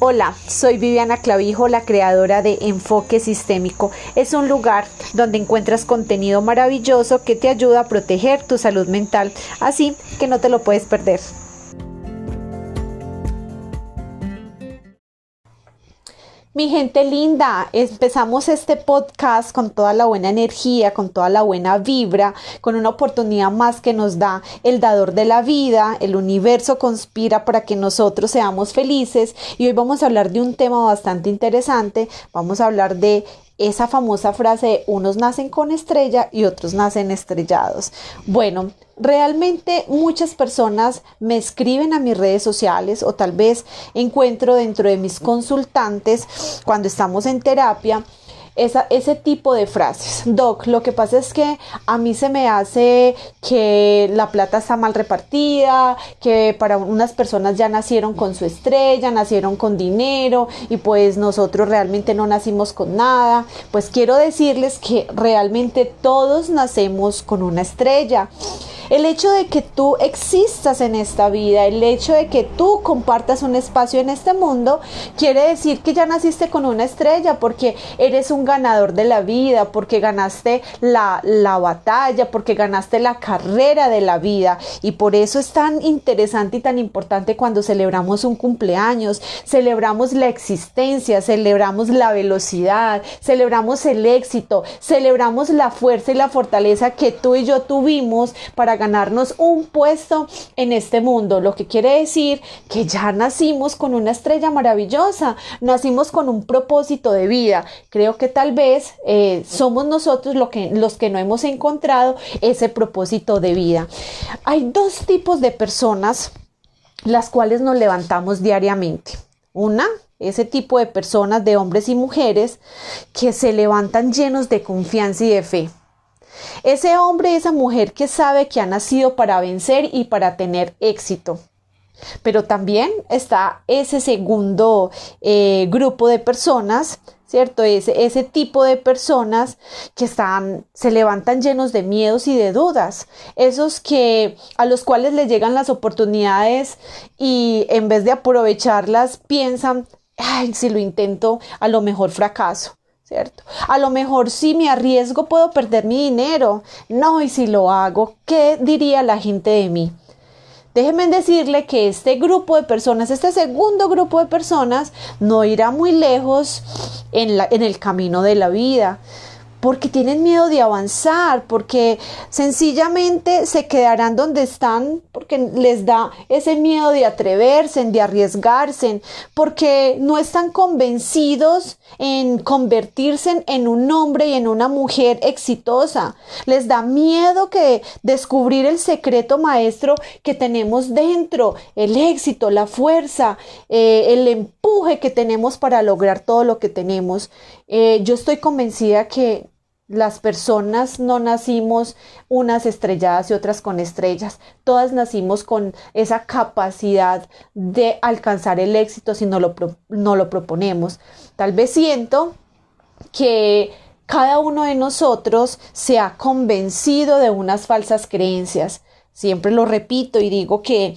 Hola, soy Viviana Clavijo, la creadora de Enfoque Sistémico. Es un lugar donde encuentras contenido maravilloso que te ayuda a proteger tu salud mental, así que no te lo puedes perder. Mi gente linda, empezamos este podcast con toda la buena energía, con toda la buena vibra, con una oportunidad más que nos da el dador de la vida, el universo conspira para que nosotros seamos felices. Y hoy vamos a hablar de un tema bastante interesante, vamos a hablar de esa famosa frase unos nacen con estrella y otros nacen estrellados. Bueno, realmente muchas personas me escriben a mis redes sociales o tal vez encuentro dentro de mis consultantes cuando estamos en terapia ese tipo de frases. Doc, lo que pasa es que a mí se me hace que la plata está mal repartida, que para unas personas ya nacieron con su estrella, nacieron con dinero y pues nosotros realmente no nacimos con nada. Pues quiero decirles que realmente todos nacemos con una estrella. El hecho de que tú existas en esta vida, el hecho de que tú compartas un espacio en este mundo, quiere decir que ya naciste con una estrella porque eres un ganador de la vida, porque ganaste la, la batalla, porque ganaste la carrera de la vida. Y por eso es tan interesante y tan importante cuando celebramos un cumpleaños, celebramos la existencia, celebramos la velocidad, celebramos el éxito, celebramos la fuerza y la fortaleza que tú y yo tuvimos para ganarnos un puesto en este mundo, lo que quiere decir que ya nacimos con una estrella maravillosa, nacimos con un propósito de vida. Creo que tal vez eh, somos nosotros lo que, los que no hemos encontrado ese propósito de vida. Hay dos tipos de personas las cuales nos levantamos diariamente. Una, ese tipo de personas, de hombres y mujeres, que se levantan llenos de confianza y de fe. Ese hombre, esa mujer que sabe que ha nacido para vencer y para tener éxito. Pero también está ese segundo eh, grupo de personas, ¿cierto? Ese, tipo de personas que están, se levantan llenos de miedos y de dudas. Esos que, a los cuales les llegan las oportunidades y en vez de aprovecharlas piensan, ay, si lo intento, a lo mejor fracaso. ¿Cierto? A lo mejor si me arriesgo puedo perder mi dinero. No, y si lo hago, ¿qué diría la gente de mí? Déjenme decirle que este grupo de personas, este segundo grupo de personas, no irá muy lejos en, la, en el camino de la vida porque tienen miedo de avanzar, porque sencillamente se quedarán donde están, porque les da ese miedo de atreverse, de arriesgarse, porque no están convencidos en convertirse en un hombre y en una mujer exitosa. Les da miedo que descubrir el secreto maestro que tenemos dentro, el éxito, la fuerza, eh, el empuje que tenemos para lograr todo lo que tenemos. Eh, yo estoy convencida que las personas no nacimos unas estrelladas y otras con estrellas. Todas nacimos con esa capacidad de alcanzar el éxito si no lo, no lo proponemos. Tal vez siento que cada uno de nosotros se ha convencido de unas falsas creencias. Siempre lo repito y digo que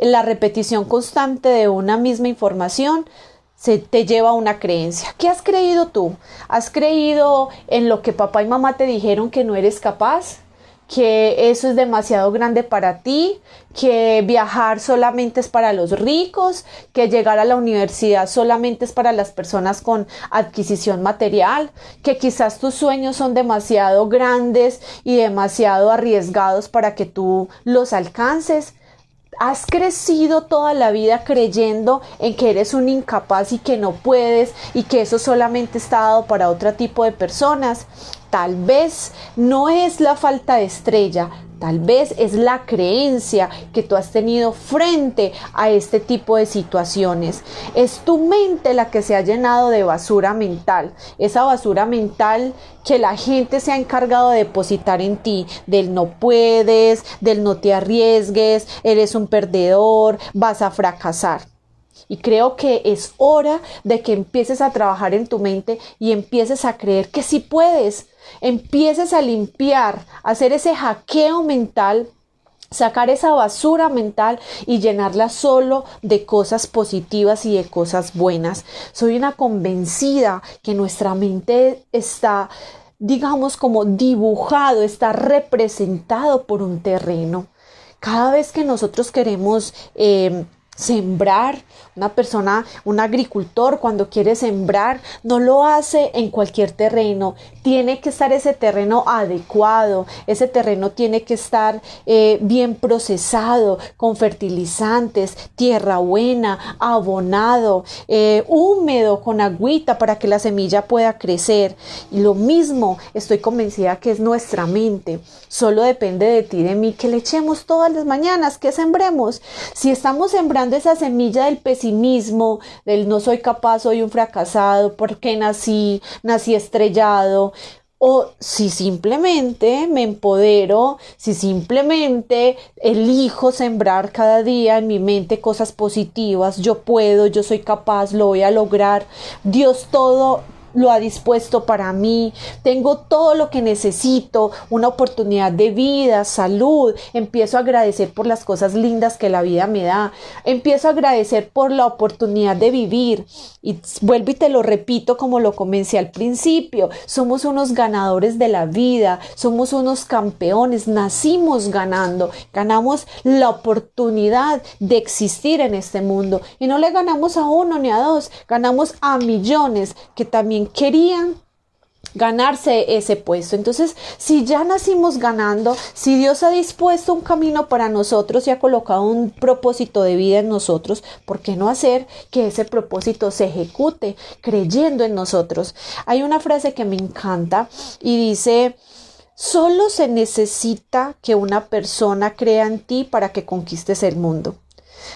la repetición constante de una misma información se te lleva una creencia. ¿Qué has creído tú? ¿Has creído en lo que papá y mamá te dijeron que no eres capaz? que eso es demasiado grande para ti, que viajar solamente es para los ricos, que llegar a la universidad solamente es para las personas con adquisición material, que quizás tus sueños son demasiado grandes y demasiado arriesgados para que tú los alcances has crecido toda la vida creyendo en que eres un incapaz y que no puedes y que eso solamente está dado para otro tipo de personas. Tal vez no es la falta de estrella, Tal vez es la creencia que tú has tenido frente a este tipo de situaciones. Es tu mente la que se ha llenado de basura mental. Esa basura mental que la gente se ha encargado de depositar en ti. Del no puedes, del no te arriesgues, eres un perdedor, vas a fracasar. Y creo que es hora de que empieces a trabajar en tu mente y empieces a creer que sí puedes. Empieces a limpiar, hacer ese hackeo mental sacar esa basura mental y llenarla solo de cosas positivas y de cosas buenas. Soy una convencida que nuestra mente está, digamos, como dibujado, está representado por un terreno. Cada vez que nosotros queremos eh, sembrar, una persona, un agricultor cuando quiere sembrar, no lo hace en cualquier terreno, tiene que estar ese terreno adecuado, ese terreno tiene que estar eh, bien procesado, con fertilizantes, tierra buena, abonado, eh, húmedo, con agüita para que la semilla pueda crecer. Y lo mismo estoy convencida que es nuestra mente, solo depende de ti, de mí, que le echemos todas las mañanas, que sembremos. Si estamos sembrando esa semilla del pesimismo, del no soy capaz, soy un fracasado, porque nací, nací estrellado, o si simplemente me empodero, si simplemente elijo sembrar cada día en mi mente cosas positivas, yo puedo, yo soy capaz, lo voy a lograr, Dios todo lo ha dispuesto para mí, tengo todo lo que necesito, una oportunidad de vida, salud, empiezo a agradecer por las cosas lindas que la vida me da, empiezo a agradecer por la oportunidad de vivir. Y vuelvo y te lo repito como lo comencé al principio, somos unos ganadores de la vida, somos unos campeones, nacimos ganando, ganamos la oportunidad de existir en este mundo. Y no le ganamos a uno ni a dos, ganamos a millones que también querían ganarse ese puesto. Entonces, si ya nacimos ganando, si Dios ha dispuesto un camino para nosotros y ha colocado un propósito de vida en nosotros, ¿por qué no hacer que ese propósito se ejecute creyendo en nosotros? Hay una frase que me encanta y dice, solo se necesita que una persona crea en ti para que conquistes el mundo.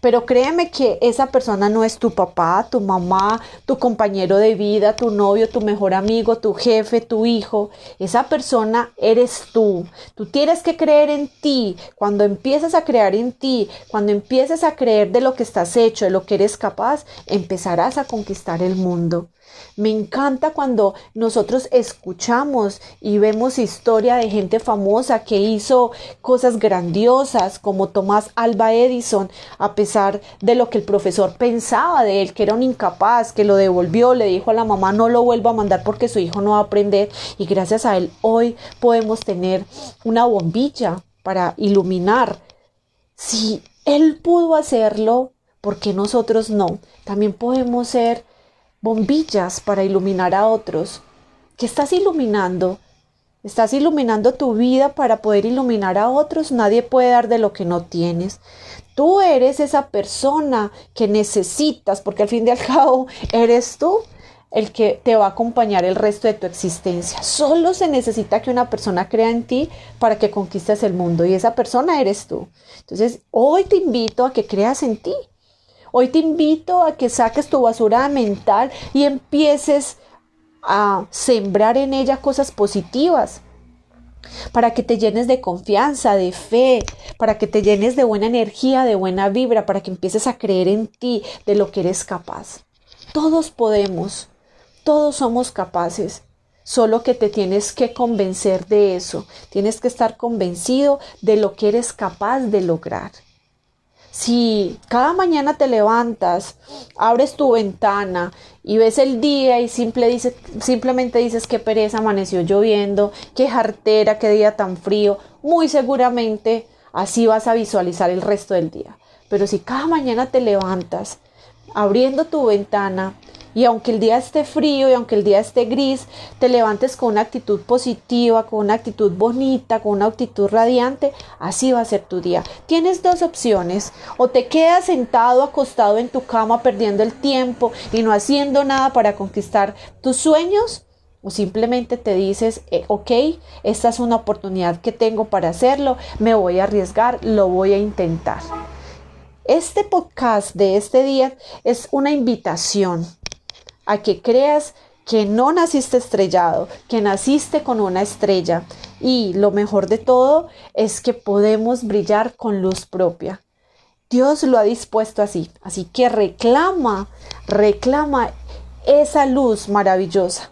Pero créeme que esa persona no es tu papá, tu mamá, tu compañero de vida, tu novio, tu mejor amigo, tu jefe, tu hijo. Esa persona eres tú. Tú tienes que creer en ti. Cuando empiezas a creer en ti, cuando empieces a creer de lo que estás hecho, de lo que eres capaz, empezarás a conquistar el mundo. Me encanta cuando nosotros escuchamos y vemos historia de gente famosa que hizo cosas grandiosas como Tomás Alba Edison, a pesar de lo que el profesor pensaba de él, que era un incapaz, que lo devolvió, le dijo a la mamá no lo vuelva a mandar porque su hijo no va a aprender y gracias a él hoy podemos tener una bombilla para iluminar. Si él pudo hacerlo, ¿por qué nosotros no? También podemos ser bombillas para iluminar a otros. ¿Qué estás iluminando? ¿Estás iluminando tu vida para poder iluminar a otros? Nadie puede dar de lo que no tienes. Tú eres esa persona que necesitas, porque al fin y al cabo eres tú el que te va a acompañar el resto de tu existencia. Solo se necesita que una persona crea en ti para que conquistes el mundo y esa persona eres tú. Entonces, hoy te invito a que creas en ti, Hoy te invito a que saques tu basura mental y empieces a sembrar en ella cosas positivas para que te llenes de confianza, de fe, para que te llenes de buena energía, de buena vibra, para que empieces a creer en ti, de lo que eres capaz. Todos podemos, todos somos capaces, solo que te tienes que convencer de eso, tienes que estar convencido de lo que eres capaz de lograr. Si cada mañana te levantas, abres tu ventana y ves el día y simplemente dices que pereza, amaneció lloviendo, qué jartera, qué día tan frío, muy seguramente así vas a visualizar el resto del día. Pero si cada mañana te levantas abriendo tu ventana y aunque el día esté frío y aunque el día esté gris, te levantes con una actitud positiva, con una actitud bonita, con una actitud radiante, así va a ser tu día. Tienes dos opciones, o te quedas sentado, acostado en tu cama, perdiendo el tiempo y no haciendo nada para conquistar tus sueños, o simplemente te dices, eh, ok, esta es una oportunidad que tengo para hacerlo, me voy a arriesgar, lo voy a intentar. Este podcast de este día es una invitación a que creas que no naciste estrellado, que naciste con una estrella y lo mejor de todo es que podemos brillar con luz propia. Dios lo ha dispuesto así, así que reclama, reclama esa luz maravillosa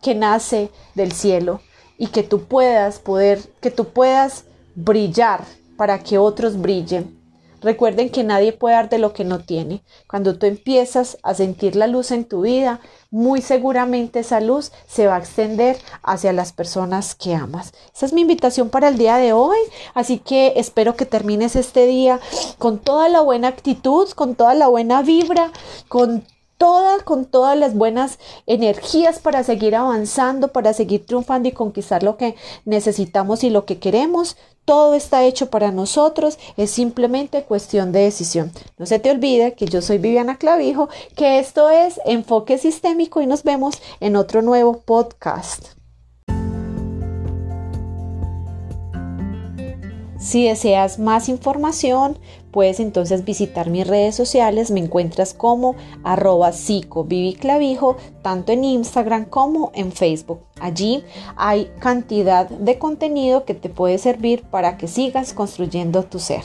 que nace del cielo y que tú puedas poder, que tú puedas brillar para que otros brillen. Recuerden que nadie puede dar de lo que no tiene. Cuando tú empiezas a sentir la luz en tu vida, muy seguramente esa luz se va a extender hacia las personas que amas. Esa es mi invitación para el día de hoy. Así que espero que termines este día con toda la buena actitud, con toda la buena vibra, con toda, con todas las buenas energías para seguir avanzando, para seguir triunfando y conquistar lo que necesitamos y lo que queremos. Todo está hecho para nosotros, es simplemente cuestión de decisión. No se te olvide que yo soy Viviana Clavijo, que esto es Enfoque Sistémico y nos vemos en otro nuevo podcast. Si deseas más información, puedes entonces visitar mis redes sociales. Me encuentras como arroba psicoviviclavijo, tanto en Instagram como en Facebook. Allí hay cantidad de contenido que te puede servir para que sigas construyendo tu ser.